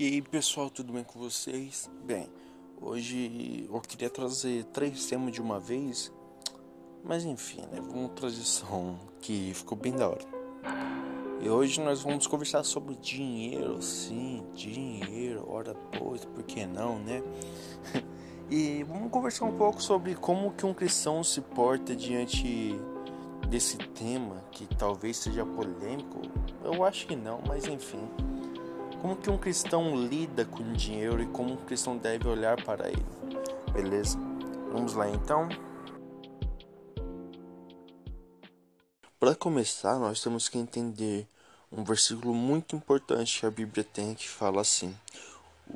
E aí pessoal, tudo bem com vocês? Bem, hoje eu queria trazer três temas de uma vez, mas enfim, né? Vamos trazer só que ficou bem da hora. E hoje nós vamos conversar sobre dinheiro, sim, dinheiro, ora pois, por que não, né? e vamos conversar um pouco sobre como que um cristão se porta diante desse tema que talvez seja polêmico. Eu acho que não, mas enfim. Como que um cristão lida com dinheiro e como um cristão deve olhar para ele. Beleza? Vamos lá então. Para começar, nós temos que entender um versículo muito importante que a Bíblia tem que fala assim: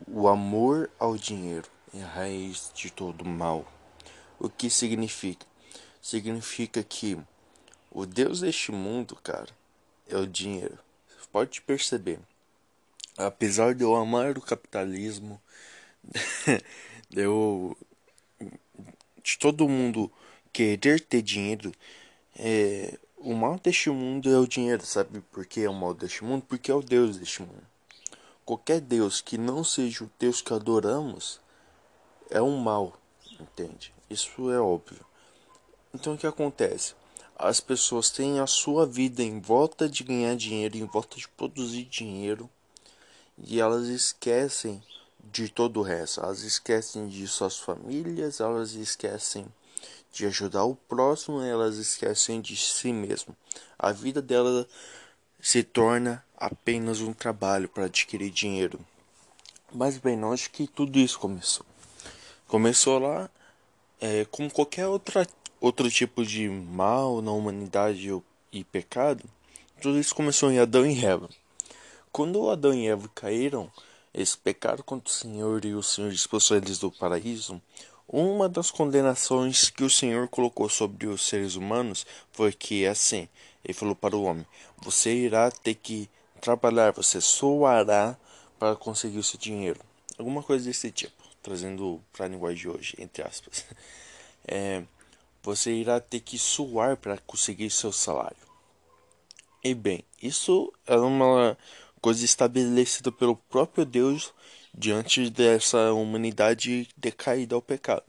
O amor ao dinheiro é a raiz de todo mal. O que significa? Significa que o Deus deste mundo, cara, é o dinheiro. Você pode perceber apesar de eu amar o capitalismo, de eu de todo mundo querer ter dinheiro, é, o mal deste mundo é o dinheiro, sabe por que é o mal deste mundo? Porque é o Deus deste mundo. Qualquer Deus que não seja o Deus que adoramos é um mal, entende? Isso é óbvio. Então o que acontece? As pessoas têm a sua vida em volta de ganhar dinheiro, em volta de produzir dinheiro e elas esquecem de todo o resto. Elas esquecem de suas famílias, elas esquecem de ajudar o próximo, elas esquecem de si mesmo. A vida dela se torna apenas um trabalho para adquirir dinheiro. Mas bem, onde que tudo isso começou? Começou lá, é, como qualquer outra, outro tipo de mal na humanidade e pecado, tudo isso começou em Adão e Eva. Quando Adão e Eva caíram, eles pecaram contra o Senhor e o Senhor expulsou eles do paraíso. Uma das condenações que o Senhor colocou sobre os seres humanos foi que assim, ele falou para o homem: você irá ter que trabalhar, você soará para conseguir o seu dinheiro. Alguma coisa desse tipo, trazendo para a linguagem de hoje, entre aspas. É, você irá ter que suar para conseguir seu salário. E bem, isso é uma coisa estabelecida pelo próprio Deus diante dessa humanidade decaída ao pecado.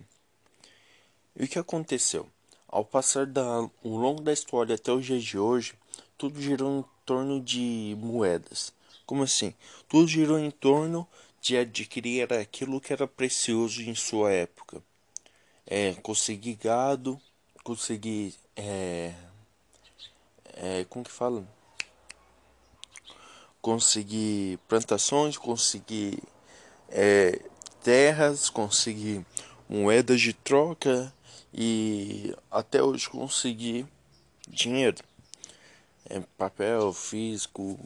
E o que aconteceu? Ao passar da, ao longo da história até os dias de hoje, tudo girou em torno de moedas. Como assim? Tudo girou em torno de adquirir aquilo que era precioso em sua época. É, conseguir gado, conseguir. É, é, como que fala? Conseguir plantações, conseguir é, terras, conseguir moedas de troca e até hoje conseguir dinheiro. É, papel físico,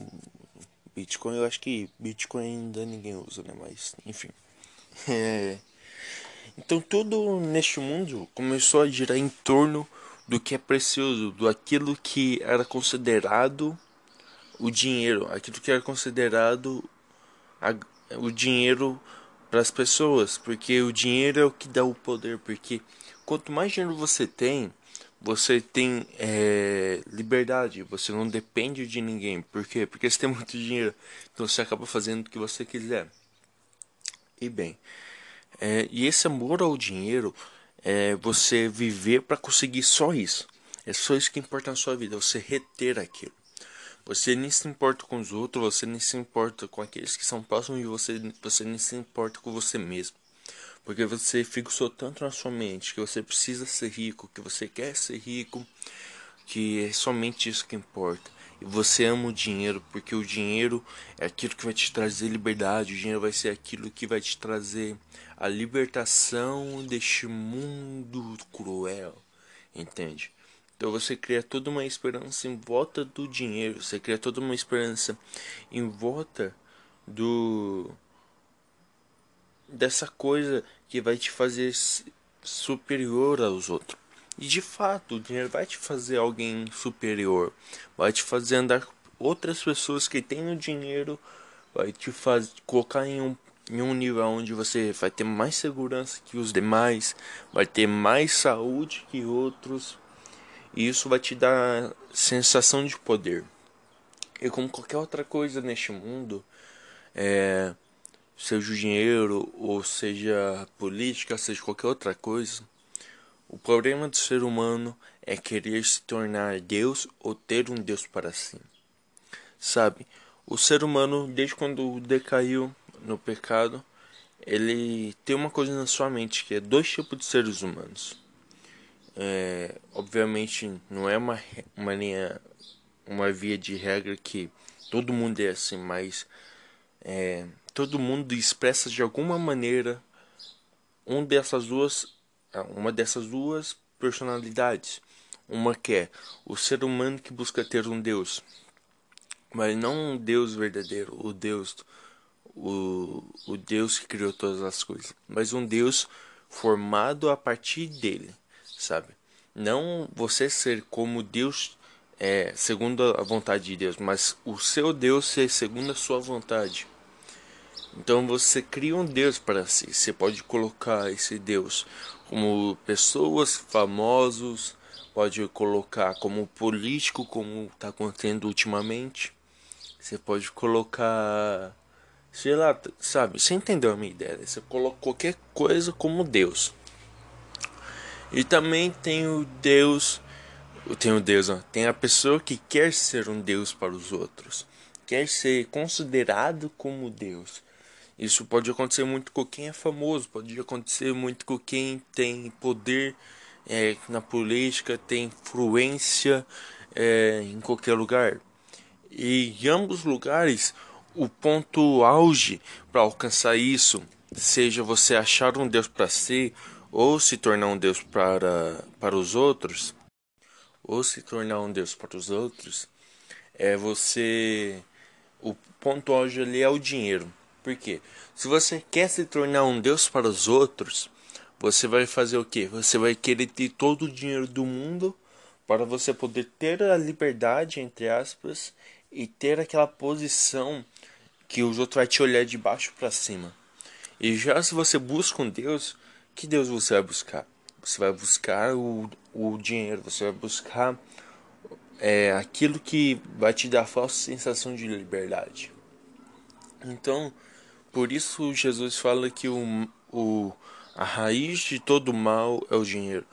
Bitcoin, eu acho que Bitcoin ainda ninguém usa, né? Mas enfim. É, então tudo neste mundo começou a girar em torno do que é precioso, do aquilo que era considerado o dinheiro, aquilo que é considerado a, o dinheiro para as pessoas, porque o dinheiro é o que dá o poder, porque quanto mais dinheiro você tem, você tem é, liberdade, você não depende de ninguém. Por quê? Porque você tem muito dinheiro, então você acaba fazendo o que você quiser. E bem, é, e esse amor ao dinheiro é você viver para conseguir só isso. É só isso que importa na sua vida, você reter aquilo. Você nem se importa com os outros, você nem se importa com aqueles que são próximos de você, você nem se importa com você mesmo. Porque você fixou tanto na sua mente que você precisa ser rico, que você quer ser rico, que é somente isso que importa. E você ama o dinheiro, porque o dinheiro é aquilo que vai te trazer liberdade, o dinheiro vai ser aquilo que vai te trazer a libertação deste mundo cruel, entende? Então você cria toda uma esperança em volta do dinheiro, você cria toda uma esperança em volta do dessa coisa que vai te fazer superior aos outros. E de fato, o dinheiro vai te fazer alguém superior, vai te fazer andar com outras pessoas que têm o dinheiro, vai te fazer colocar em um em um nível onde você vai ter mais segurança que os demais, vai ter mais saúde que outros e isso vai te dar sensação de poder. E como qualquer outra coisa neste mundo, é, seja o dinheiro, ou seja política, seja qualquer outra coisa, o problema do ser humano é querer se tornar Deus ou ter um Deus para si. Sabe, o ser humano, desde quando decaiu no pecado, ele tem uma coisa na sua mente que é dois tipos de seres humanos. É, obviamente, não é uma, uma linha, uma via de regra que todo mundo é assim, mas é, todo mundo expressa de alguma maneira um dessas duas, uma dessas duas personalidades. Uma que é o ser humano que busca ter um Deus, mas não um Deus verdadeiro, o Deus, o, o Deus que criou todas as coisas, mas um Deus formado a partir dele, sabe? Não você ser como Deus é segundo a vontade de Deus, mas o seu Deus ser segundo a sua vontade. Então você cria um Deus para si. Você pode colocar esse Deus como pessoas famosos, pode colocar como político, como está acontecendo ultimamente. Você pode colocar, sei lá, sabe? Você entendeu a minha ideia? Você coloca qualquer coisa como Deus. E também tem o Deus tem o Deus, ó. tem a pessoa que quer ser um Deus para os outros, quer ser considerado como Deus. Isso pode acontecer muito com quem é famoso, pode acontecer muito com quem tem poder é, na política, tem influência é, em qualquer lugar. E em ambos lugares, o ponto auge para alcançar isso, seja você achar um Deus para si ou se tornar um Deus para, para os outros, ou se tornar um Deus para os outros, é você. O ponto auge ali é o dinheiro. Por quê? Se você quer se tornar um Deus para os outros, você vai fazer o quê? Você vai querer ter todo o dinheiro do mundo para você poder ter a liberdade, entre aspas, e ter aquela posição que os outros vai te olhar de baixo para cima. E já se você busca um Deus, que Deus você vai buscar? Você vai buscar o, o dinheiro, você vai buscar é, aquilo que vai te dar falsa sensação de liberdade. Então, por isso Jesus fala que o, o, a raiz de todo mal é o dinheiro.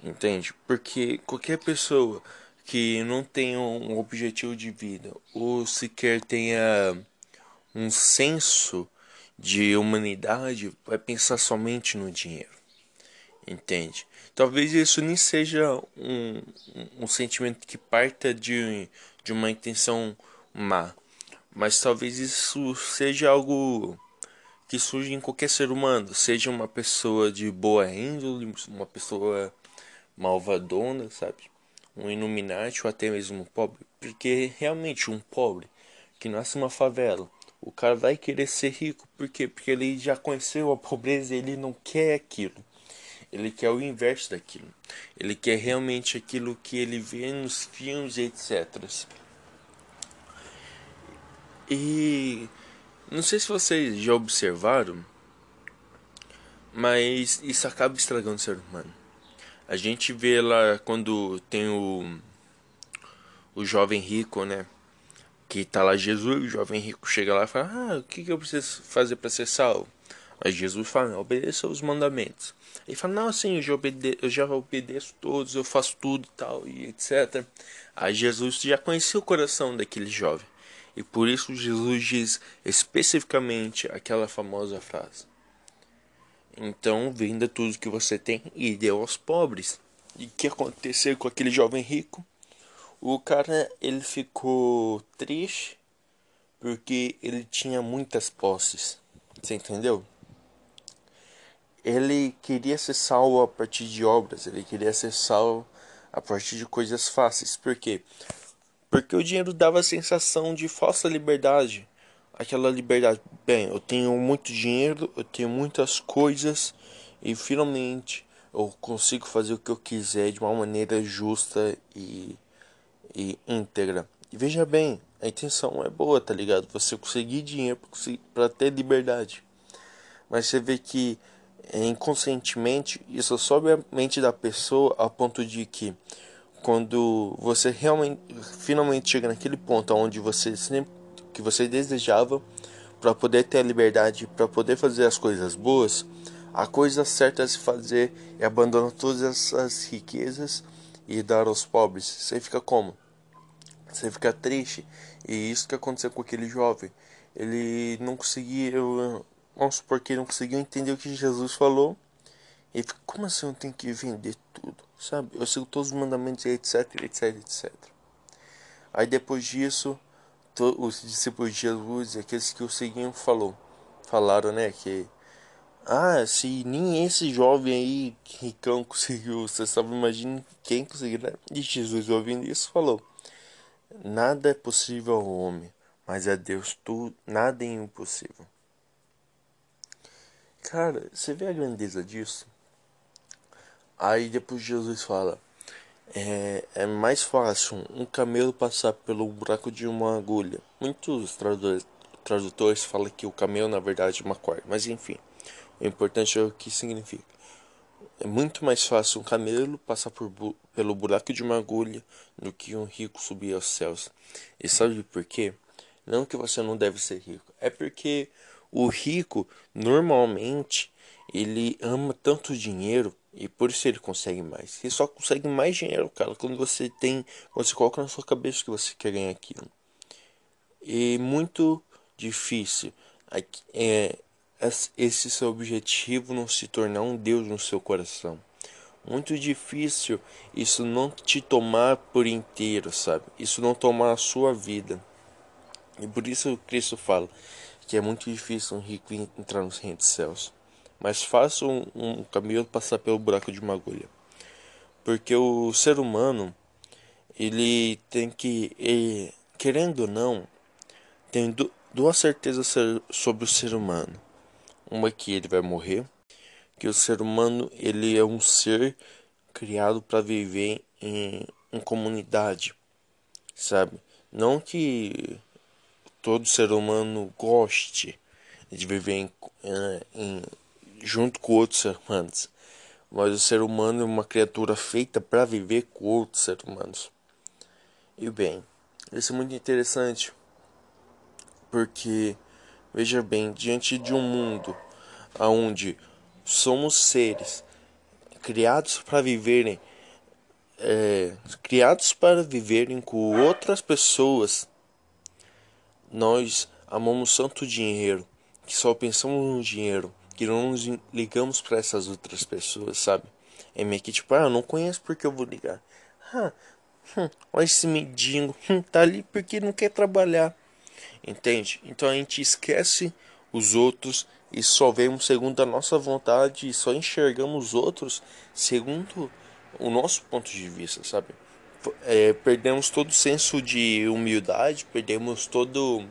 Entende? Porque qualquer pessoa que não tenha um objetivo de vida ou sequer tenha um senso de humanidade vai pensar somente no dinheiro. Entende? Talvez isso nem seja um, um, sentimento que parta de, de uma intenção má, mas talvez isso seja algo que surge em qualquer ser humano, seja uma pessoa de boa índole, uma pessoa malvadona, sabe? Um iluminati ou até mesmo um pobre, porque realmente um pobre que nasce numa favela, o cara vai querer ser rico, por quê? Porque ele já conheceu a pobreza e ele não quer aquilo. Ele quer o inverso daquilo. Ele quer realmente aquilo que ele vê nos filmes, etc. E não sei se vocês já observaram, mas isso acaba estragando o ser humano. A gente vê lá quando tem o o jovem rico, né? Que tá lá Jesus, o jovem rico chega lá e fala: "Ah, o que que eu preciso fazer para ser salvo?" Aí Jesus fala: "Obedeça os mandamentos." Ele fala, não, assim, eu já, obede eu já obedeço todos, eu faço tudo e tal, e etc. Aí Jesus já conhecia o coração daquele jovem. E por isso Jesus diz especificamente aquela famosa frase. Então venda tudo que você tem e dê aos pobres. E o que aconteceu com aquele jovem rico? O cara ele ficou triste porque ele tinha muitas posses. Você entendeu? ele queria ser salvo a partir de obras, ele queria ser salvo a partir de coisas fáceis. Por quê? Porque o dinheiro dava a sensação de falsa liberdade. Aquela liberdade, bem, eu tenho muito dinheiro, eu tenho muitas coisas e finalmente eu consigo fazer o que eu quiser de uma maneira justa e, e íntegra. E veja bem, a intenção é boa, tá ligado? Você conseguir dinheiro para ter liberdade. Mas você vê que é, inconscientemente isso sobe a mente da pessoa a ponto de que quando você realmente finalmente chega naquele ponto onde você sempre que você desejava para poder ter a liberdade, para poder fazer as coisas boas, a coisa certa a se fazer é abandonar todas essas riquezas e dar aos pobres. Você fica como? Você fica triste. E isso que aconteceu com aquele jovem. Ele não conseguiu, vamos supor que ele não conseguiu entender o que Jesus falou. E fica, como assim eu tenho que vender tudo? Sabe? Eu sigo todos os mandamentos, etc, etc, etc. Aí depois disso, os discípulos de Jesus, aqueles que o seguiam, falou, falaram, né, que ah, se nem esse jovem aí, ricão, conseguiu, você sabe, imagina quem conseguiu, né? E Jesus, ouvindo isso, falou: Nada é possível ao homem, mas a Deus tudo, nada é impossível. Cara, você vê a grandeza disso? Aí depois Jesus fala: é, é mais fácil um camelo passar pelo buraco de uma agulha. Muitos tradutores, tradutores falam que o camelo na verdade é uma corda, mas enfim, o importante é o que significa. É muito mais fácil um camelo passar por, pelo buraco de uma agulha do que um rico subir aos céus. E sabe por quê? Não que você não deve ser rico, é porque o rico normalmente ele ama tanto dinheiro e por isso ele consegue mais. Ele só consegue mais dinheiro, cara, quando você tem, quando você coloca na sua cabeça que você quer ganhar aquilo. E muito difícil é, esse seu objetivo não se tornar um Deus no seu coração. Muito difícil isso não te tomar por inteiro, sabe? Isso não tomar a sua vida. E por isso Cristo fala que é muito difícil um rico entrar no reino dos céus. Mas faça um, um caminho passar pelo buraco de uma agulha. Porque o ser humano, ele tem que, ele, querendo ou não, tem duas certezas sobre o ser humano uma que ele vai morrer, que o ser humano ele é um ser criado para viver em, em comunidade, sabe? Não que todo ser humano goste de viver em, em, junto com outros seres humanos, mas o ser humano é uma criatura feita para viver com outros seres humanos. E bem, isso é muito interessante porque Veja bem, diante de um mundo onde somos seres criados para viverem, é, criados para viverem com outras pessoas, nós amamos tanto dinheiro que só pensamos no dinheiro, que não nos ligamos para essas outras pessoas, sabe? É meio que tipo, ah, eu não conheço porque eu vou ligar. Ah, hum, olha esse mendigo, hum, tá ali porque não quer trabalhar. Entende? Então a gente esquece os outros e só vemos segundo a nossa vontade só enxergamos os outros segundo o nosso ponto de vista, sabe? É, perdemos todo o senso de humildade, perdemos todo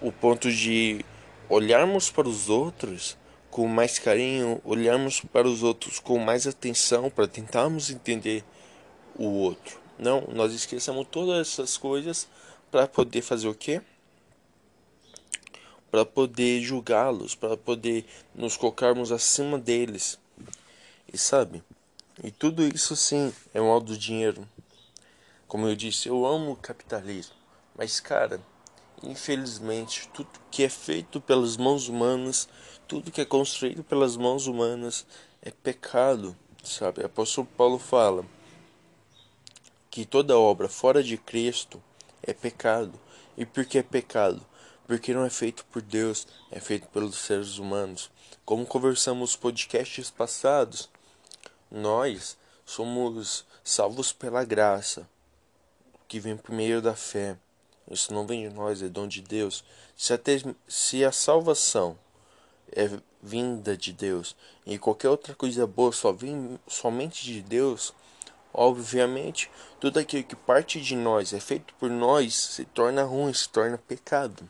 o ponto de olharmos para os outros com mais carinho, olharmos para os outros com mais atenção para tentarmos entender o outro. Não, nós esquecemos todas essas coisas para poder fazer o quê? Para poder julgá-los, para poder nos colocarmos acima deles. E sabe? E tudo isso sim é mal do dinheiro. Como eu disse, eu amo o capitalismo, mas cara, infelizmente, tudo que é feito pelas mãos humanas, tudo que é construído pelas mãos humanas é pecado, sabe? O apóstolo Paulo fala que toda obra fora de Cristo é pecado. E por que é pecado? Porque não é feito por Deus, é feito pelos seres humanos. Como conversamos nos podcasts passados, nós somos salvos pela graça, que vem por meio da fé. Isso não vem de nós, é dom de Deus. Se a, se a salvação é vinda de Deus e qualquer outra coisa boa só vem somente de Deus, Obviamente, tudo aquilo que parte de nós é feito por nós se torna ruim, se torna pecado.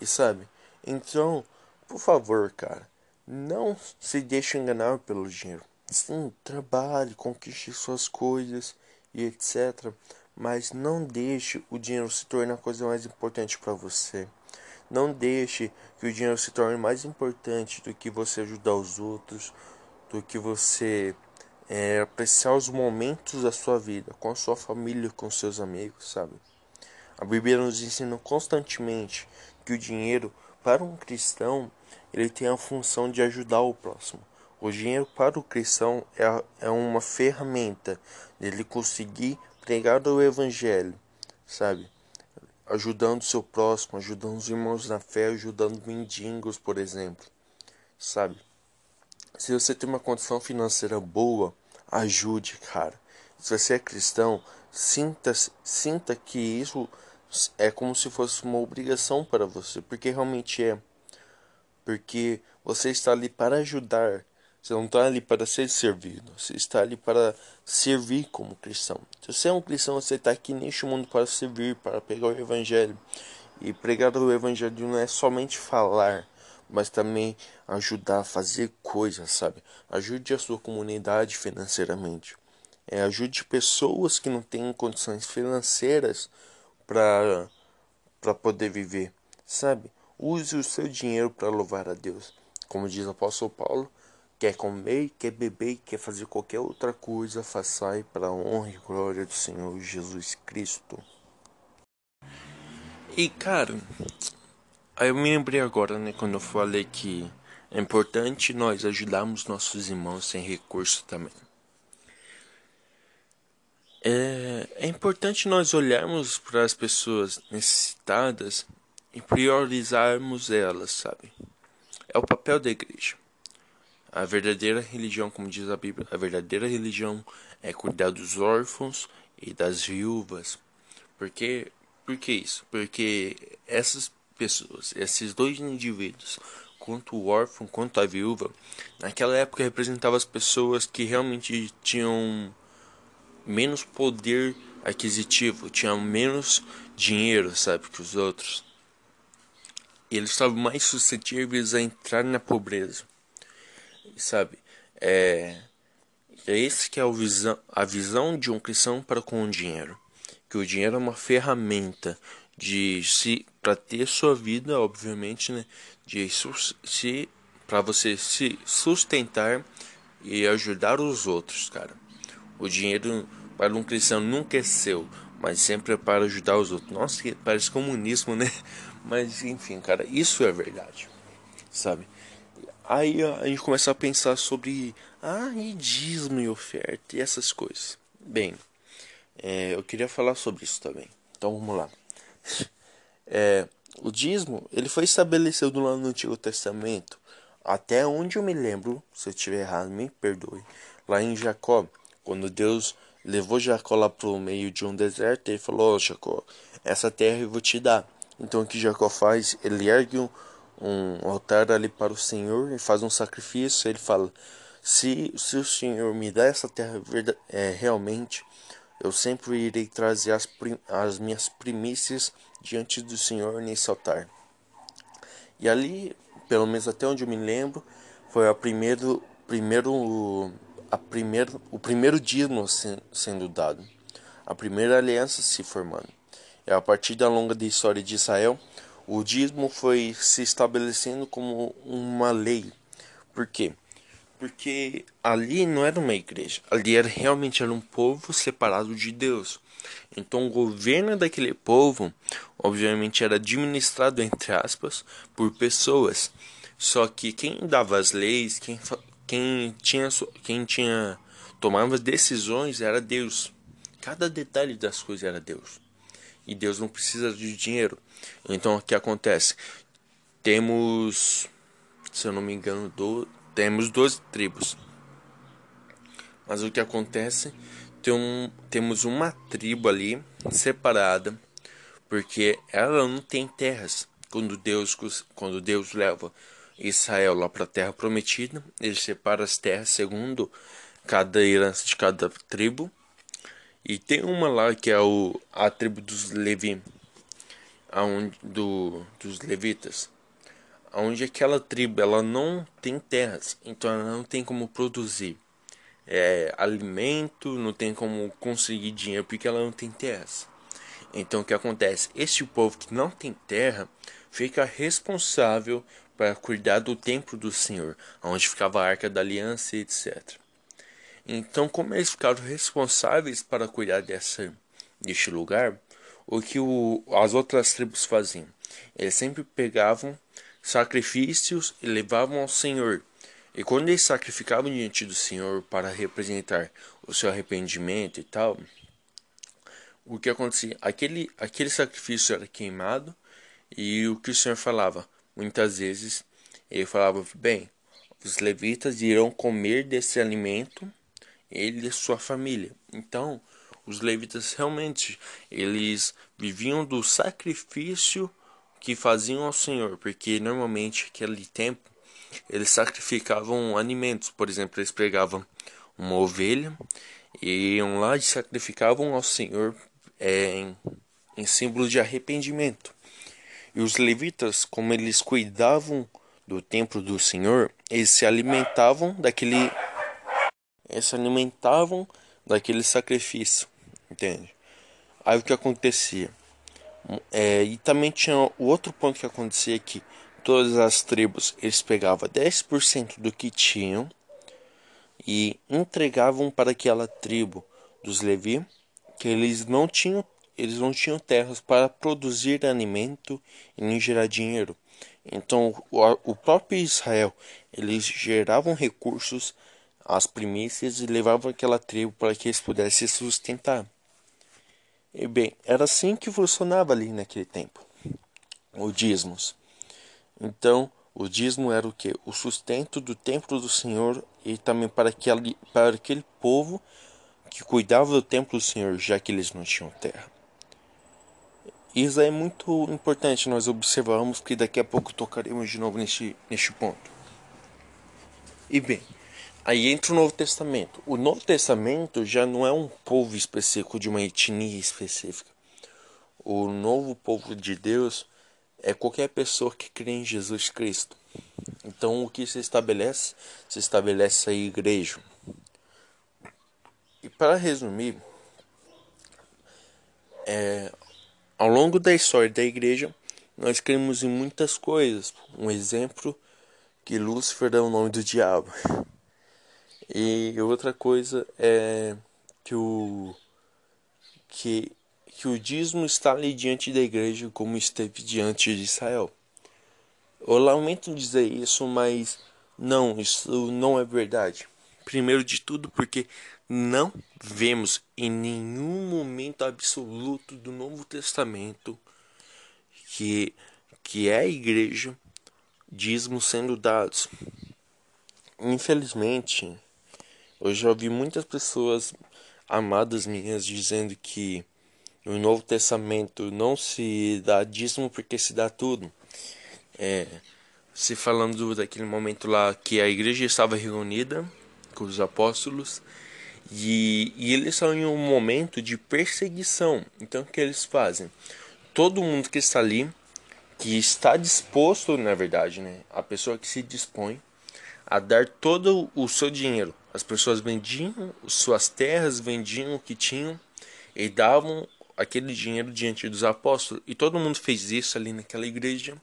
E sabe? Então, por favor, cara, não se deixe enganar pelo dinheiro. Sim, trabalhe, conquiste suas coisas e etc. Mas não deixe o dinheiro se tornar a coisa mais importante para você. Não deixe que o dinheiro se torne mais importante do que você ajudar os outros, do que você é, apreciar os momentos da sua vida com a sua família, com seus amigos, sabe? A Bíblia nos ensina constantemente que o dinheiro, para um cristão, ele tem a função de ajudar o próximo. O dinheiro para o cristão é, é uma ferramenta dele conseguir pregar o evangelho, sabe? Ajudando seu próximo, ajudando os irmãos na fé, ajudando mendigos, por exemplo, sabe? Se você tem uma condição financeira boa, ajude, cara. Se você é cristão, sinta, sinta que isso é como se fosse uma obrigação para você, porque realmente é. Porque você está ali para ajudar, você não está ali para ser servido, você está ali para servir como cristão. Se você é um cristão, você está aqui neste mundo para servir, para pegar o evangelho. E pregar o evangelho não é somente falar, mas também ajudar a fazer coisas, sabe? Ajude a sua comunidade financeiramente. É, ajude pessoas que não têm condições financeiras para para poder viver, sabe? Use o seu dinheiro para louvar a Deus. Como diz o apóstolo Paulo, quer comer, quer beber, quer fazer qualquer outra coisa, faça para a honra e glória do Senhor Jesus Cristo. E cara, aí eu me lembrei agora, né, quando eu falei que é importante nós ajudarmos nossos irmãos sem recurso também. É, é importante nós olharmos para as pessoas necessitadas e priorizarmos elas, sabe? É o papel da igreja. A verdadeira religião, como diz a Bíblia, a verdadeira religião é cuidar dos órfãos e das viúvas. Porque, por que isso? Porque essas pessoas, esses dois indivíduos, quanto o órfão quanto a viúva, naquela época representavam as pessoas que realmente tinham menos poder aquisitivo, tinham menos dinheiro, sabe, que os outros. E eles estavam mais suscetíveis a entrar na pobreza sabe? É, é esse que é a visão, a visão de um cristão para com o dinheiro. Que o dinheiro é uma ferramenta de se para ter sua vida, obviamente, né? De se para você se sustentar e ajudar os outros, cara. O dinheiro para um cristão nunca é seu, mas sempre é para ajudar os outros. Nossa, parece comunismo, né? Mas enfim, cara, isso é verdade, sabe? Aí a gente começa a pensar sobre ah, e dízimo e oferta e essas coisas. Bem, é, eu queria falar sobre isso também. Então vamos lá. É, o dízimo ele foi estabelecido lá no Antigo Testamento, até onde eu me lembro, se eu estiver errado, me perdoe. Lá em Jacó, quando Deus levou Jacó lá para o meio de um deserto, ele falou: oh, Jacó, essa terra eu vou te dar. Então o que Jacó faz? Ele ergue um um altar ali para o Senhor e faz um sacrifício. Ele fala: se, se o Senhor me dá essa terra é, realmente, eu sempre irei trazer as, as minhas primícias diante do Senhor nesse altar. E ali, pelo menos até onde eu me lembro, foi a primeiro, primeiro, a primeiro, o primeiro dízimo sendo dado, a primeira aliança se formando. É a partir da longa história de Israel o dízimo foi se estabelecendo como uma lei. Por quê? Porque ali não era uma igreja, ali era realmente era um povo separado de Deus. Então o governo daquele povo, obviamente, era administrado entre aspas por pessoas. Só que quem dava as leis, quem, quem tinha quem tinha tomava decisões era Deus. Cada detalhe das coisas era Deus. E Deus não precisa de dinheiro. Então o que acontece? Temos, se eu não me engano, do, temos 12 tribos. Mas o que acontece? Tem um, temos uma tribo ali separada, porque ela não tem terras. Quando Deus, quando Deus leva Israel lá para a terra prometida, ele separa as terras segundo cada herança de cada tribo. E tem uma lá que é o, a tribo dos Levi aonde, do, dos levitas, onde aquela tribo ela não tem terras, então ela não tem como produzir é, alimento, não tem como conseguir dinheiro porque ela não tem terras. Então o que acontece? Este povo que não tem terra fica responsável para cuidar do templo do Senhor, onde ficava a arca da aliança, etc. Então, como eles ficaram responsáveis para cuidar dessa, deste lugar, o que o, as outras tribos faziam? Eles sempre pegavam sacrifícios levavam ao Senhor. E quando eles sacrificavam diante do Senhor para representar o seu arrependimento e tal, o que acontecia? Aquele, aquele sacrifício era queimado e o que o Senhor falava? Muitas vezes ele falava: bem, os levitas irão comer desse alimento, ele e sua família. Então, os levitas realmente eles viviam do sacrifício que faziam ao Senhor, porque normalmente aquele tempo eles sacrificavam alimentos, por exemplo, eles pegavam uma ovelha e iam lá e sacrificavam ao Senhor é, em, em símbolo de arrependimento. E os levitas, como eles cuidavam do templo do Senhor, eles se alimentavam daquele eles se alimentavam daquele sacrifício, entende? Aí o que acontecia? É, e também tinha o outro ponto que acontecia que todas as tribos eles pegavam 10% do que tinham e entregavam para aquela tribo dos Levi que eles não tinham eles não tinham terras para produzir alimento e nem gerar dinheiro. Então o, próprio Israel eles geravam recursos as primícias e levavam aquela tribo para que eles pudessem se sustentar. E bem, era assim que funcionava ali naquele tempo. O dízimos. Então, o dízimo era o que? O sustento do templo do Senhor e também para aquele, para aquele povo que cuidava do templo do Senhor, já que eles não tinham terra. Isso é muito importante nós observarmos que daqui a pouco tocaremos de novo neste, neste ponto. E bem, Aí entra o Novo Testamento. O Novo Testamento já não é um povo específico de uma etnia específica. O novo povo de Deus é qualquer pessoa que crê em Jesus Cristo. Então o que se estabelece? Se estabelece a igreja. E para resumir, é, ao longo da história da igreja, nós cremos em muitas coisas. Um exemplo que Lúcifer é o nome do diabo. E outra coisa é que o que, que o dízimo está ali diante da igreja como esteve diante de Israel. Eu lamento dizer isso, mas não, isso não é verdade. Primeiro de tudo, porque não vemos em nenhum momento absoluto do Novo Testamento que, que é a igreja dízimos sendo dados. Infelizmente, eu já ouvi muitas pessoas amadas minhas dizendo que no Novo Testamento não se dá dízimo porque se dá tudo. É, se falando daquele momento lá que a igreja estava reunida com os apóstolos e, e eles estão em um momento de perseguição. Então o que eles fazem? Todo mundo que está ali, que está disposto, na verdade, né? A pessoa que se dispõe a dar todo o seu dinheiro as pessoas vendiam suas terras, vendiam o que tinham e davam aquele dinheiro diante dos apóstolos. E todo mundo fez isso ali naquela igreja.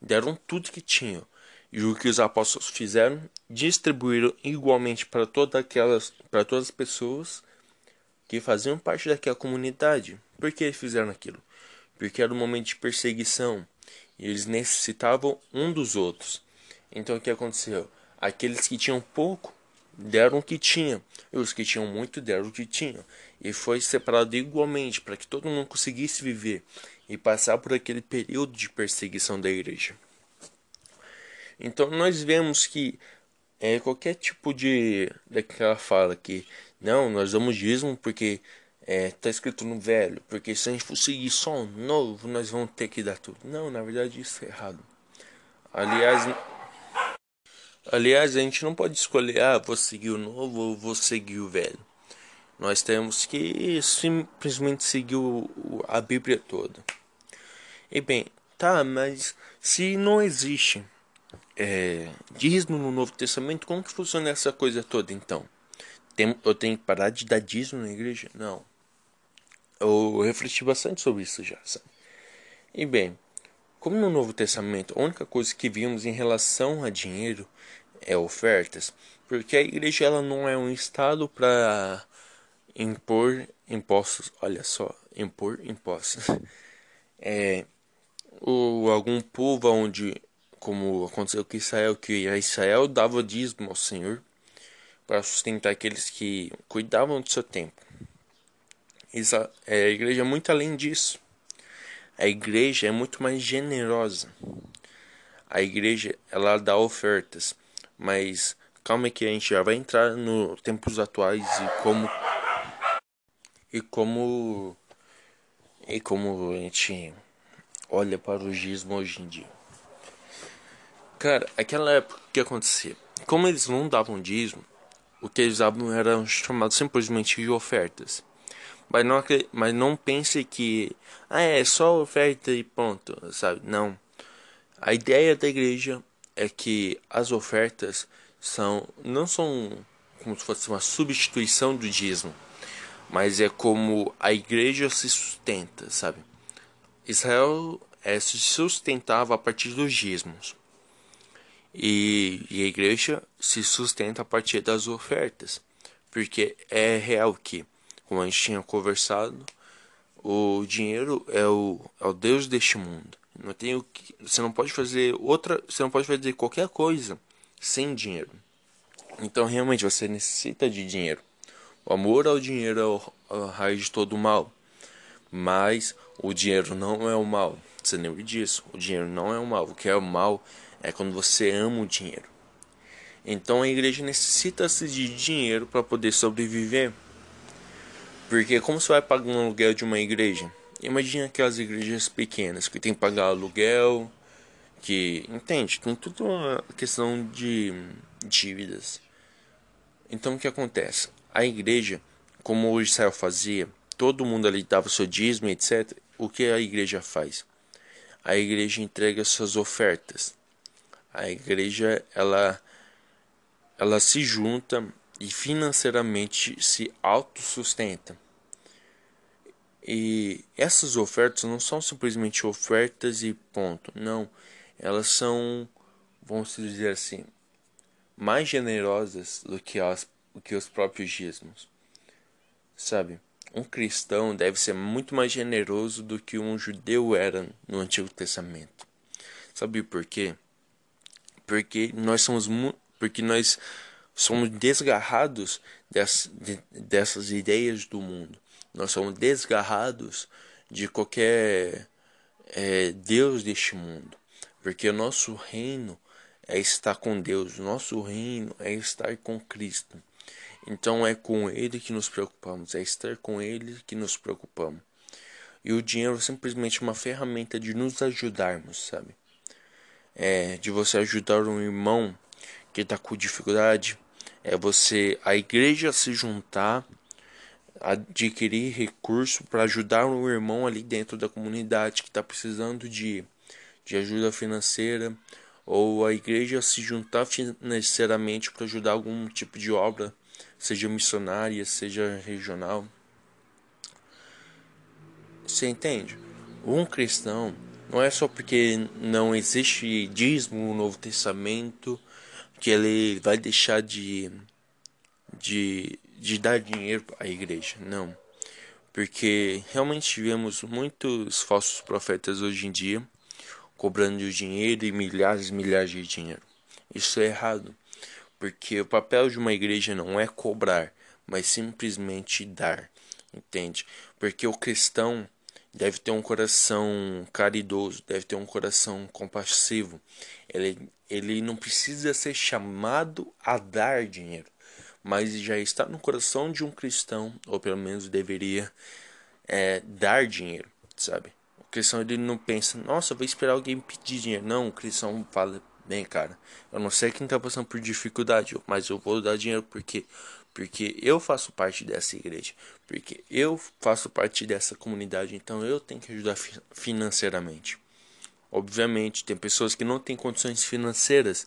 Deram tudo que tinham. E o que os apóstolos fizeram? Distribuíram igualmente para todas aquelas, para todas as pessoas que faziam parte daquela comunidade. Por que eles fizeram aquilo? Porque era um momento de perseguição e eles necessitavam um dos outros. Então o que aconteceu? Aqueles que tinham pouco deram o que tinham, e os que tinham muito deram o que tinham, e foi separado igualmente para que todo mundo conseguisse viver e passar por aquele período de perseguição da igreja. Então nós vemos que é, qualquer tipo de daquela fala que não, nós damos dízimo porque está é, tá escrito no velho, porque se a gente for seguir só o novo, nós vamos ter que dar tudo. Não, na verdade isso é errado. Aliás, Aliás, a gente não pode escolher, ah, vou seguir o novo ou vou seguir o velho. Nós temos que simplesmente seguir o, a Bíblia toda. E bem, tá, mas se não existe é, dízimo no Novo Testamento, como que funciona essa coisa toda então? Tem, eu tenho que parar de dar dízimo na igreja? Não. Eu refleti bastante sobre isso já, sabe? E bem, como no Novo Testamento a única coisa que vimos em relação a dinheiro é ofertas, porque a igreja ela não é um estado para impor impostos. Olha só, impor impostos. É, ou algum povo onde, como aconteceu com Israel, que Israel dava dízimo ao Senhor para sustentar aqueles que cuidavam do seu tempo. É, a igreja é muito além disso. A igreja é muito mais generosa. A igreja ela dá ofertas, mas calma que a gente já vai entrar no tempos atuais e como e como e como a gente olha para o gismo hoje em dia. Cara, aquela época que acontecia, como eles não davam dízimo, o que eles davam era chamado simplesmente de ofertas. Mas não, mas não pense que ah, é só oferta e ponto, sabe? Não. A ideia da igreja é que as ofertas são não são como se fosse uma substituição do dízimo, mas é como a igreja se sustenta, sabe? Israel é, se sustentava a partir dos dízimos e, e a igreja se sustenta a partir das ofertas, porque é real que, como a gente tinha conversado, o dinheiro é o, é o Deus deste mundo. Não tem o que, você não pode fazer outra, você não pode fazer qualquer coisa sem dinheiro. Então realmente você necessita de dinheiro. O amor ao dinheiro é a raiz de todo o mal. Mas o dinheiro não é o mal. Você lembre disso. O dinheiro não é o mal. O que é o mal é quando você ama o dinheiro. Então a igreja necessita-se de dinheiro para poder sobreviver. Porque como você vai pagar um aluguel de uma igreja? Imagina aquelas igrejas pequenas que tem que pagar aluguel, que entende, tem tudo uma questão de dívidas. Então o que acontece? A igreja, como o Israel fazia, todo mundo ali dava o seu dízimo, etc. O que a igreja faz? A igreja entrega suas ofertas. A igreja ela ela se junta e financeiramente se autossustenta. E essas ofertas não são simplesmente ofertas e ponto. Não, elas são, vamos dizer assim, mais generosas do que, as, do que os próprios dízimos. Sabe? Um cristão deve ser muito mais generoso do que um judeu era no Antigo Testamento. Sabe por quê? Porque nós somos porque nós somos desgarrados dessas, de, dessas ideias do mundo. Nós somos desgarrados de qualquer é, Deus deste mundo. Porque o nosso reino é estar com Deus, o nosso reino é estar com Cristo. Então é com Ele que nos preocupamos, é estar com Ele que nos preocupamos. E o dinheiro é simplesmente uma ferramenta de nos ajudarmos, sabe? É, de você ajudar um irmão que está com dificuldade, é você, a igreja se juntar, adquirir recurso para ajudar um irmão ali dentro da comunidade que está precisando de, de ajuda financeira, ou a igreja se juntar financeiramente para ajudar algum tipo de obra, seja missionária, seja regional. Você entende? Um cristão não é só porque não existe dízimo no Novo Testamento que ele vai deixar de, de, de dar dinheiro à igreja. Não. Porque realmente vemos muitos falsos profetas hoje em dia cobrando dinheiro e milhares e milhares de dinheiro. Isso é errado. Porque o papel de uma igreja não é cobrar, mas simplesmente dar. Entende? Porque o cristão deve ter um coração caridoso, deve ter um coração compassivo. Ele, ele não precisa ser chamado a dar dinheiro, mas já está no coração de um cristão, ou pelo menos deveria é, dar dinheiro, sabe? O cristão ele não pensa, nossa, vou esperar alguém pedir dinheiro. Não, o cristão fala, bem, cara, eu não sei quem está passando por dificuldade, mas eu vou dar dinheiro porque porque eu faço parte dessa igreja, porque eu faço parte dessa comunidade, então eu tenho que ajudar financeiramente. Obviamente, tem pessoas que não têm condições financeiras,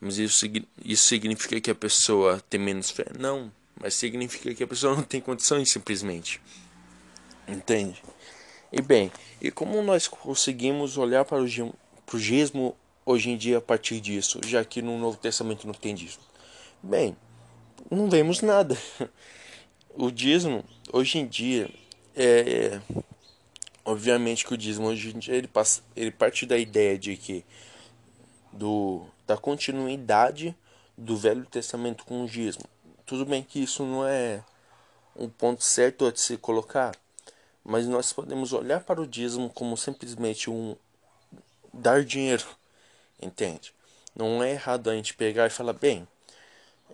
mas isso, isso significa que a pessoa tem menos fé? Não, mas significa que a pessoa não tem condições simplesmente. Entende? E bem, e como nós conseguimos olhar para o, para hoje em dia a partir disso, já que no Novo Testamento não tem dízimo? Bem, não vemos nada. O dízimo, hoje em dia, é, obviamente que o dízimo hoje em dia ele, passa, ele parte da ideia de que do, da continuidade do Velho Testamento com o dízimo. Tudo bem que isso não é um ponto certo a se colocar, mas nós podemos olhar para o dízimo como simplesmente um dar dinheiro, entende? Não é errado a gente pegar e falar, bem,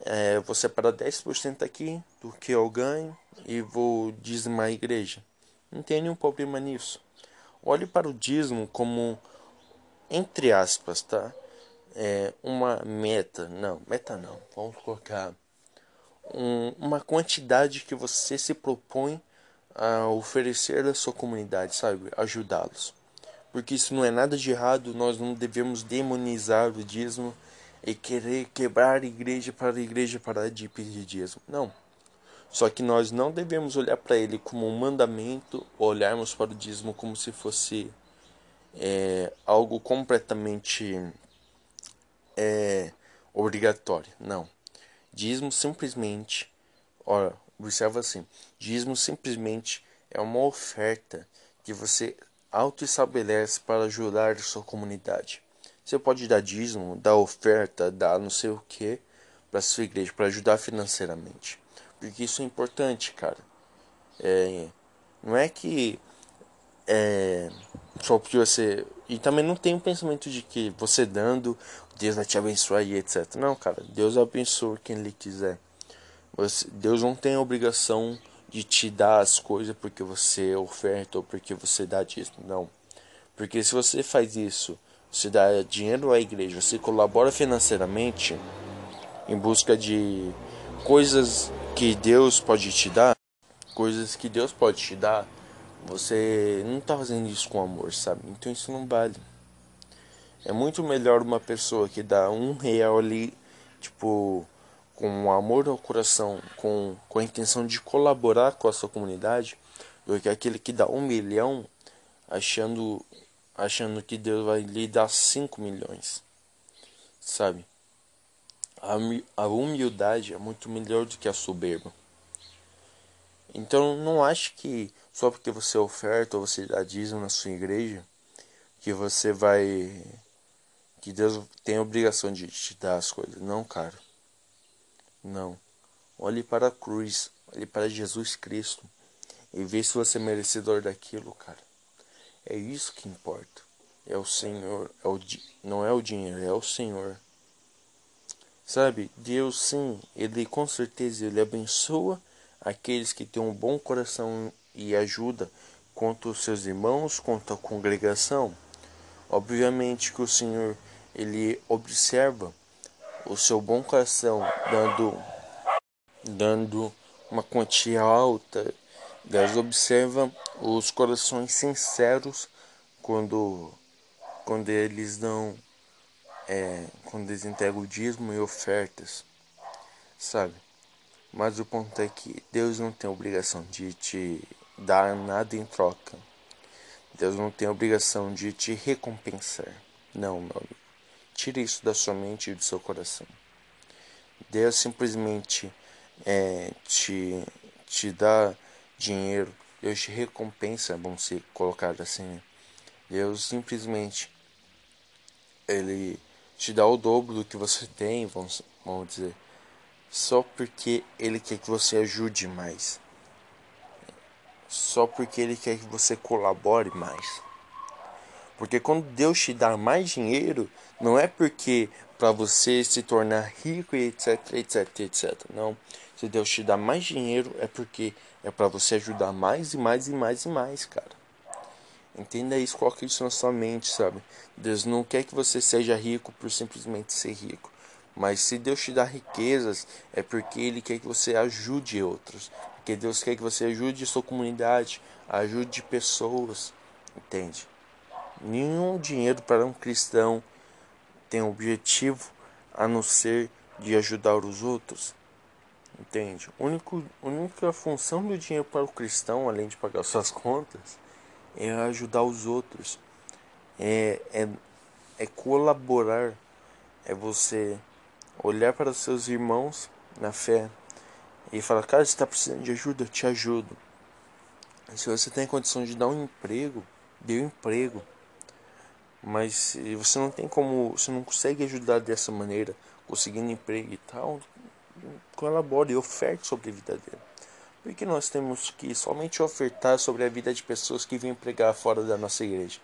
é, vou separar 10% aqui do que eu ganho e vou dizimar a igreja. Não tem nenhum problema nisso. Olhe para o dízimo como, entre aspas, tá? É uma meta. Não, meta não. Vamos colocar um, uma quantidade que você se propõe a oferecer à sua comunidade, sabe? Ajudá-los. Porque isso não é nada de errado, nós não devemos demonizar o dízimo e querer quebrar a igreja para a igreja parar de pedir dízimo. Não. Só que nós não devemos olhar para ele como um mandamento, olharmos para o dízimo como se fosse é, algo completamente é, obrigatório. Não. Dízimo simplesmente, ora, observa assim, dízimo simplesmente é uma oferta que você auto-estabelece para ajudar sua comunidade. Você pode dar dízimo, dar oferta, dar não sei o que para sua igreja, para ajudar financeiramente. Porque isso é importante, cara. É, não é que é, só porque você. E também não tem o pensamento de que você dando, Deus vai te abençoar e etc. Não, cara. Deus abençoa quem Ele quiser. Você, Deus não tem a obrigação de te dar as coisas porque você oferta ou porque você dá dízimo. Não. Porque se você faz isso, você dá dinheiro à igreja, você colabora financeiramente em busca de coisas que Deus pode te dar, coisas que Deus pode te dar, você não está fazendo isso com amor, sabe? Então isso não vale. É muito melhor uma pessoa que dá um real ali, tipo, com amor ao coração, com, com a intenção de colaborar com a sua comunidade, do que aquele que dá um milhão achando, achando que Deus vai lhe dar cinco milhões, sabe? A humildade é muito melhor do que a soberba. Então não ache que só porque você oferta ou você dá dízimo na sua igreja que você vai que Deus tem a obrigação de te dar as coisas. Não, cara. Não. Olhe para a cruz, olhe para Jesus Cristo e vê se você é merecedor daquilo, cara. É isso que importa. É o Senhor, é o, não é o dinheiro, é o Senhor. Sabe, Deus sim, Ele com certeza Ele abençoa aqueles que têm um bom coração e ajuda contra os seus irmãos, contra a congregação. Obviamente que o Senhor Ele observa o seu bom coração dando dando uma quantia alta. Deus observa os corações sinceros quando quando eles dão é, quando eles entregam o dízimo e ofertas, sabe? Mas o ponto é que Deus não tem obrigação de te dar nada em troca. Deus não tem obrigação de te recompensar. Não, meu amigo. Tire isso da sua mente e do seu coração. Deus simplesmente é, te, te dá dinheiro. Deus te recompensa, vamos se colocar assim. Né? Deus simplesmente ele te dá o dobro do que você tem, vamos, vamos dizer, só porque ele quer que você ajude mais, só porque ele quer que você colabore mais. Porque quando Deus te dá mais dinheiro, não é porque para você se tornar rico e etc, etc, etc. Não. Se Deus te dá mais dinheiro, é porque é para você ajudar mais e mais e mais e mais, cara. Entenda isso, coloque isso na sua mente, sabe? Deus não quer que você seja rico por simplesmente ser rico. Mas se Deus te dá riquezas, é porque Ele quer que você ajude outros. Porque Deus quer que você ajude sua comunidade, ajude pessoas. Entende? Nenhum dinheiro para um cristão tem objetivo a não ser de ajudar os outros. Entende? A única função do dinheiro para o cristão, além de pagar suas contas, é ajudar os outros, é, é, é colaborar, é você olhar para os seus irmãos na fé e falar: Cara, você está precisando de ajuda? Eu te ajudo. Se você tem condição de dar um emprego, dê um emprego. Mas você não tem como, você não consegue ajudar dessa maneira, conseguindo emprego e tal, colabore e oferte sobre a vida dele. Por que nós temos que somente ofertar sobre a vida de pessoas que vêm pregar fora da nossa igreja?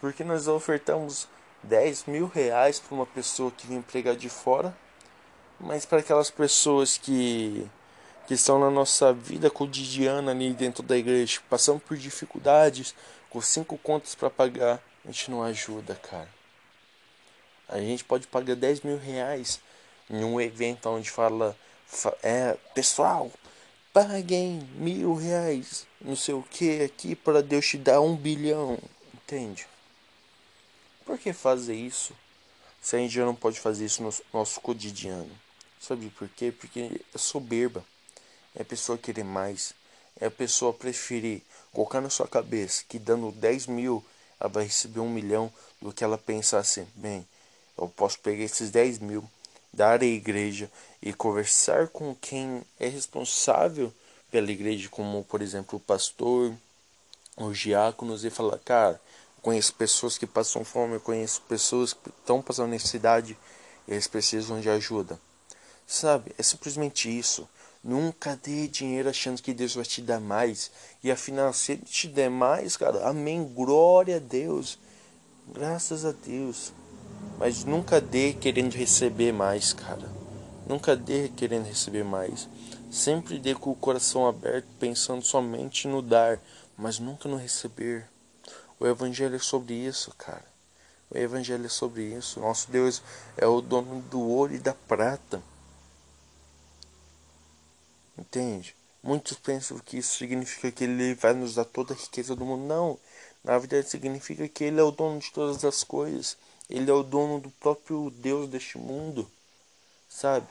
Porque nós ofertamos 10 mil reais para uma pessoa que vem pregar de fora, mas para aquelas pessoas que que estão na nossa vida cotidiana ali dentro da igreja, passando por dificuldades, com cinco contas para pagar, a gente não ajuda, cara. A gente pode pagar 10 mil reais em um evento onde fala, é, pessoal, paguem mil reais, não sei o que aqui para Deus te dar um bilhão, entende? Por que fazer isso? Se a gente não pode fazer isso no nosso cotidiano. Sabe por quê? Porque é soberba é a pessoa querer mais, é a pessoa preferir colocar na sua cabeça que dando 10 mil ela vai receber um milhão do que ela pensar assim, bem, eu posso pegar esses 10 mil, dar à igreja e conversar com quem é responsável pela igreja, como por exemplo o pastor, os diáconos, e falar, cara, eu conheço pessoas que passam fome, eu conheço pessoas que estão passando necessidade eles precisam de ajuda. Sabe, é simplesmente isso. Nunca dê dinheiro achando que Deus vai te dar mais. E afinal, se Ele te der mais, cara, amém. Glória a Deus. Graças a Deus. Mas nunca dê querendo receber mais, cara. Nunca dê querendo receber mais. Sempre dê com o coração aberto, pensando somente no dar, mas nunca no receber. O Evangelho é sobre isso, cara. O Evangelho é sobre isso. Nosso Deus é o dono do ouro e da prata. Entende? Muitos pensam que isso significa que ele vai nos dar toda a riqueza do mundo. Não. Na verdade, significa que ele é o dono de todas as coisas. Ele é o dono do próprio Deus deste mundo. Sabe?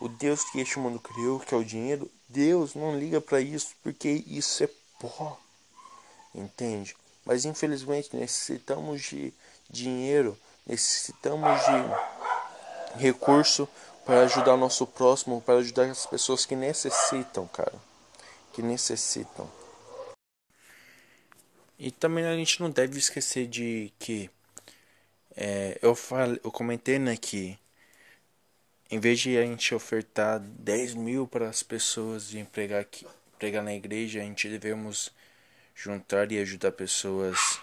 O Deus que este mundo criou, que é o dinheiro, Deus não liga para isso, porque isso é pó. Entende? Mas infelizmente necessitamos de dinheiro, necessitamos de recurso para ajudar o nosso próximo, para ajudar as pessoas que necessitam, cara. Que necessitam. E também a gente não deve esquecer de que é, eu falei, eu comentei né, que em vez de a gente ofertar 10 mil para as pessoas e pregar, aqui, pregar na igreja, a gente devemos juntar e ajudar pessoas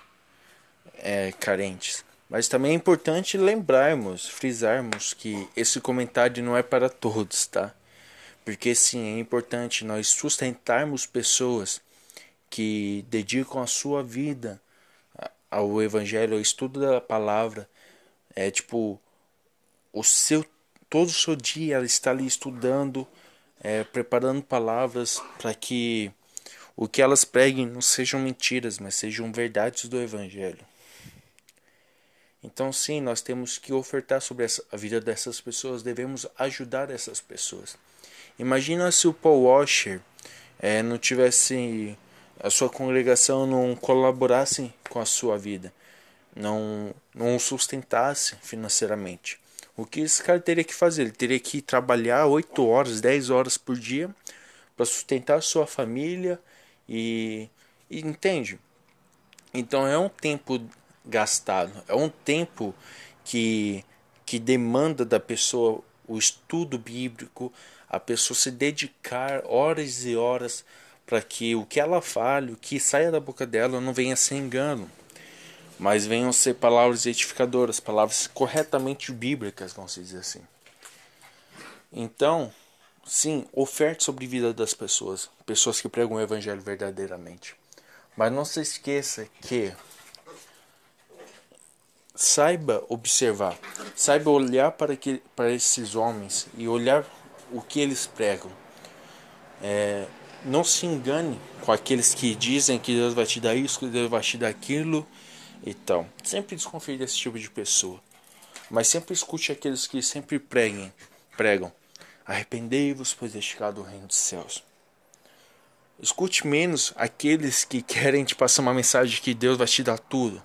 é, carentes. Mas também é importante lembrarmos, frisarmos que esse comentário não é para todos, tá? Porque sim, é importante nós sustentarmos pessoas que dedicam a sua vida ao evangelho, ao estudo da palavra. É tipo o seu todo o seu dia ela está ali estudando, é, preparando palavras para que o que elas preguem não sejam mentiras, mas sejam verdades do evangelho. Então, sim, nós temos que ofertar sobre a vida dessas pessoas, devemos ajudar essas pessoas. Imagina se o Paul Washer é, não tivesse a sua congregação não colaborasse com a sua vida, não não o sustentasse financeiramente. O que esse cara teria que fazer? Ele teria que trabalhar 8 horas, 10 horas por dia para sustentar a sua família e, e entende? Então é um tempo gastado. É um tempo que, que demanda da pessoa o estudo bíblico, a pessoa se dedicar horas e horas para que o que ela fale, o que saia da boca dela não venha ser engano, mas venham ser palavras edificadoras, palavras corretamente bíblicas, vamos dizer assim. Então, sim, oferte sobre a vida das pessoas, pessoas que pregam o evangelho verdadeiramente. Mas não se esqueça que saiba observar, saiba olhar para, que, para esses homens e olhar o que eles pregam. É, não se engane com aqueles que dizem que Deus vai te dar isso, que Deus vai te dar aquilo. Então, sempre desconfie desse tipo de pessoa. Mas sempre escute aqueles que sempre preguem, pregam. Arrependei-vos, pois é chegado o reino dos céus. Escute menos aqueles que querem te passar uma mensagem que Deus vai te dar tudo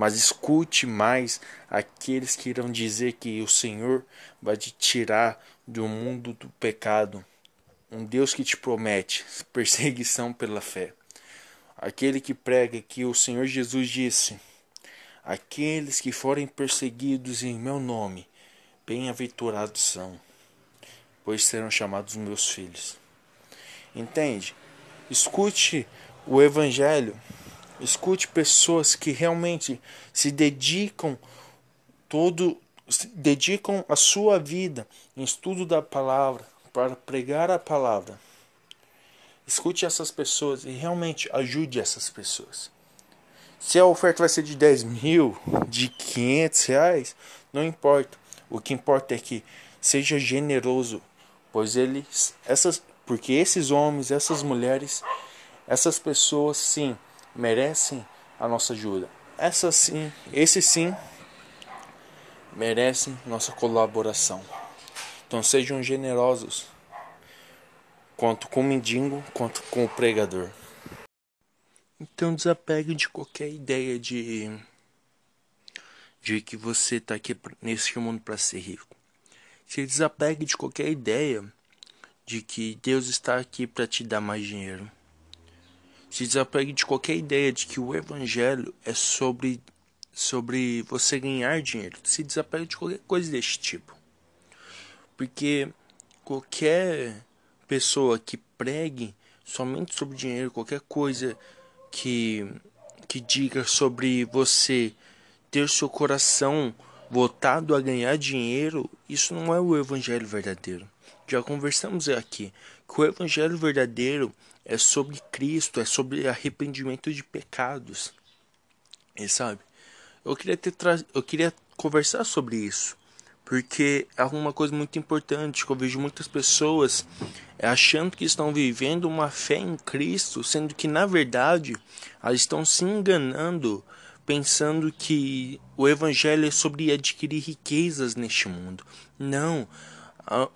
mas escute mais aqueles que irão dizer que o Senhor vai te tirar do mundo do pecado. Um Deus que te promete perseguição pela fé. aquele que prega que o Senhor Jesus disse: Aqueles que forem perseguidos em meu nome, bem-aventurados são, pois serão chamados meus filhos. Entende? Escute o Evangelho, escute pessoas que realmente se dedicam todo, dedicam a sua vida em estudo da palavra para pregar a palavra. Escute essas pessoas e realmente ajude essas pessoas. Se a oferta vai ser de 10 mil, de 500 reais, não importa. O que importa é que seja generoso, pois eles, essas, porque esses homens, essas mulheres, essas pessoas sim merecem a nossa ajuda. Essas sim, esses sim merecem nossa colaboração. Então sejam generosos, quanto com o mendigo, quanto com o pregador. Então desapegue de qualquer ideia de de que você está aqui nesse mundo para ser rico. Se desapegue de qualquer ideia de que Deus está aqui para te dar mais dinheiro. Se desapegue de qualquer ideia de que o evangelho é sobre sobre você ganhar dinheiro. Se desapegue de qualquer coisa desse tipo. Porque qualquer pessoa que pregue somente sobre dinheiro, qualquer coisa que que diga sobre você ter seu coração voltado a ganhar dinheiro, isso não é o evangelho verdadeiro. Já conversamos aqui que o evangelho verdadeiro é sobre Cristo, é sobre arrependimento de pecados. E sabe? Eu queria ter tra... eu queria conversar sobre isso porque é uma coisa muito importante que eu vejo muitas pessoas é, achando que estão vivendo uma fé em Cristo, sendo que na verdade elas estão se enganando, pensando que o evangelho é sobre adquirir riquezas neste mundo. Não, a,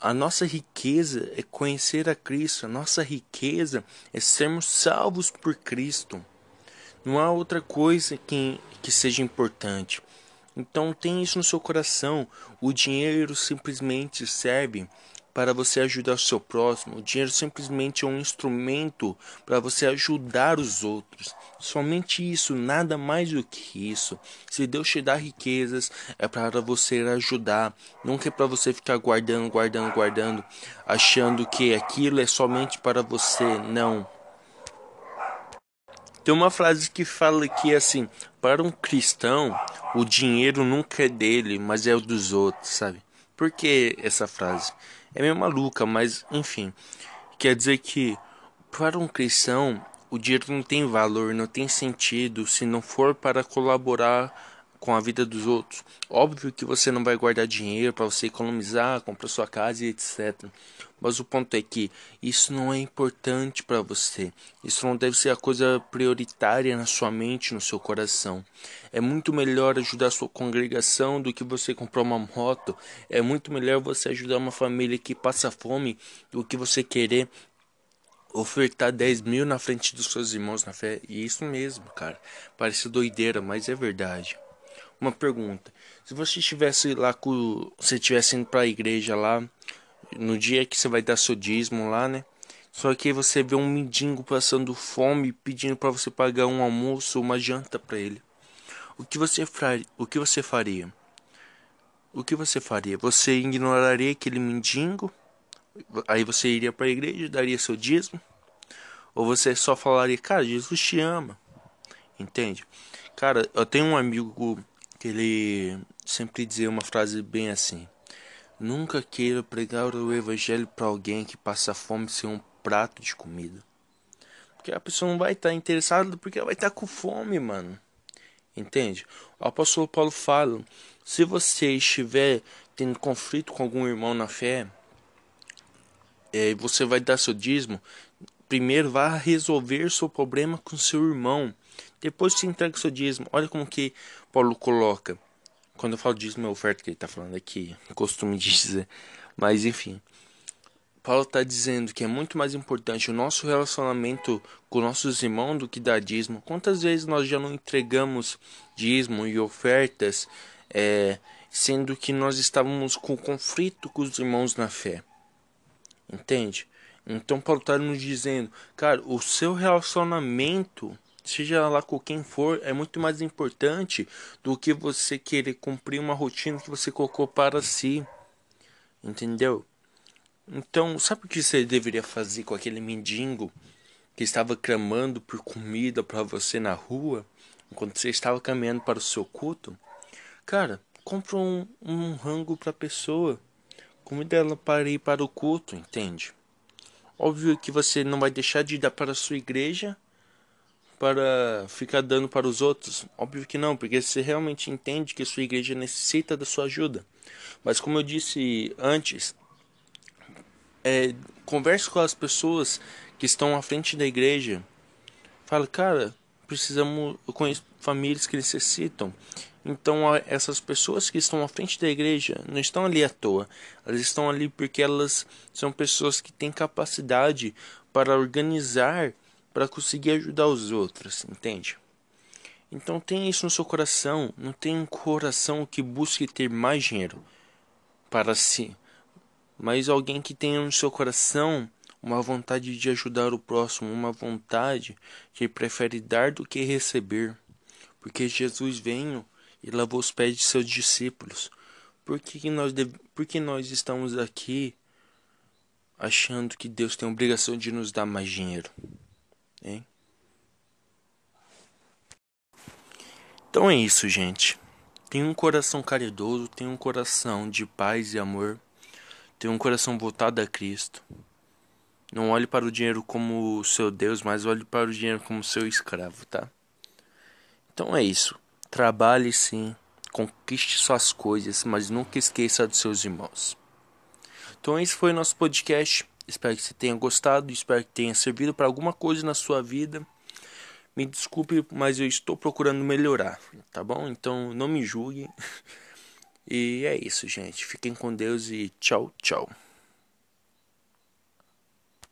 a, nossa riqueza é conhecer a Cristo, a nossa riqueza é sermos salvos por Cristo. Não há outra coisa que, que seja importante. Então tenha isso no seu coração. O dinheiro simplesmente serve para você ajudar o seu próximo. O dinheiro simplesmente é um instrumento para você ajudar os outros. Somente isso, nada mais do que isso. Se Deus te dá riquezas, é para você ajudar, nunca é para você ficar guardando, guardando, guardando, achando que aquilo é somente para você. Não. Tem uma frase que fala que assim, para um cristão, o dinheiro nunca é dele, mas é o dos outros, sabe? Por que essa frase? É meio maluca, mas enfim. Quer dizer que para um cristão, o dinheiro não tem valor, não tem sentido se não for para colaborar com a vida dos outros. Óbvio que você não vai guardar dinheiro para você economizar, comprar sua casa e etc. Mas o ponto é que isso não é importante para você. Isso não deve ser a coisa prioritária na sua mente, no seu coração. É muito melhor ajudar sua congregação do que você comprar uma moto. É muito melhor você ajudar uma família que passa fome do que você querer ofertar 10 mil na frente dos seus irmãos na fé. E isso mesmo, cara. Parece doideira, mas é verdade uma pergunta. Se você estivesse lá com. Se estivesse indo para a igreja lá, no dia que você vai dar seu dízimo lá, né? Só que você vê um mendigo passando fome pedindo para você pagar um almoço, uma janta para ele. O que você faria? O que você faria? O que você faria? Você ignoraria aquele mendigo? Aí você iria para a igreja daria seu dízimo? Ou você só falaria, cara, Jesus te ama? Entende? Cara, eu tenho um amigo que ele sempre dizia uma frase bem assim: Nunca queira pregar o evangelho para alguém que passa fome sem um prato de comida. Porque a pessoa não vai estar interessada porque ela vai estar com fome, mano. Entende? O apóstolo Paulo fala: se você estiver tendo conflito com algum irmão na fé, é, você vai dar seu dízimo, primeiro vá resolver seu problema com seu irmão. Depois você entrega o seu dízimo. Olha como que Paulo coloca. Quando eu falo dízimo é oferta que ele está falando aqui. Costume dizer. Mas enfim. Paulo está dizendo que é muito mais importante o nosso relacionamento com nossos irmãos do que dar dízimo. Quantas vezes nós já não entregamos dízimo e ofertas, é, sendo que nós estávamos com conflito com os irmãos na fé? Entende? Então Paulo está nos dizendo, cara, o seu relacionamento, seja lá com quem for, é muito mais importante do que você querer cumprir uma rotina que você colocou para si. Entendeu? Então, sabe o que você deveria fazer com aquele mendigo que estava clamando por comida para você na rua, enquanto você estava caminhando para o seu culto? Cara, compra um, um rango para a pessoa. Comida ela para ir para o culto, entende? Óbvio que você não vai deixar de dar para a sua igreja para ficar dando para os outros. Óbvio que não, porque você realmente entende que sua igreja necessita da sua ajuda. Mas como eu disse antes, é, converse com as pessoas que estão à frente da igreja. Fala, cara, precisamos. Eu conheço famílias que necessitam. Então, essas pessoas que estão à frente da igreja não estão ali à toa. Elas estão ali porque elas são pessoas que têm capacidade para organizar, para conseguir ajudar os outros, entende? Então, tenha isso no seu coração. Não tenha um coração que busque ter mais dinheiro para si, mas alguém que tenha no seu coração uma vontade de ajudar o próximo, uma vontade que prefere dar do que receber. Porque Jesus veio e lavou os pés de seus discípulos. Por que, nós, deve... Por que nós estamos aqui achando que Deus tem obrigação de nos dar mais dinheiro? Hein? Então é isso, gente. Tenha um coração caridoso, tenha um coração de paz e amor, tenha um coração voltado a Cristo. Não olhe para o dinheiro como seu Deus, mas olhe para o dinheiro como seu escravo, tá? Então é isso. Trabalhe sim, conquiste suas coisas, mas nunca esqueça dos seus irmãos. Então esse foi o nosso podcast. Espero que você tenha gostado, espero que tenha servido para alguma coisa na sua vida. Me desculpe, mas eu estou procurando melhorar, tá bom? Então não me julgue. E é isso, gente. Fiquem com Deus e tchau, tchau.